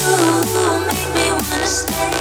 you, make me wanna stay.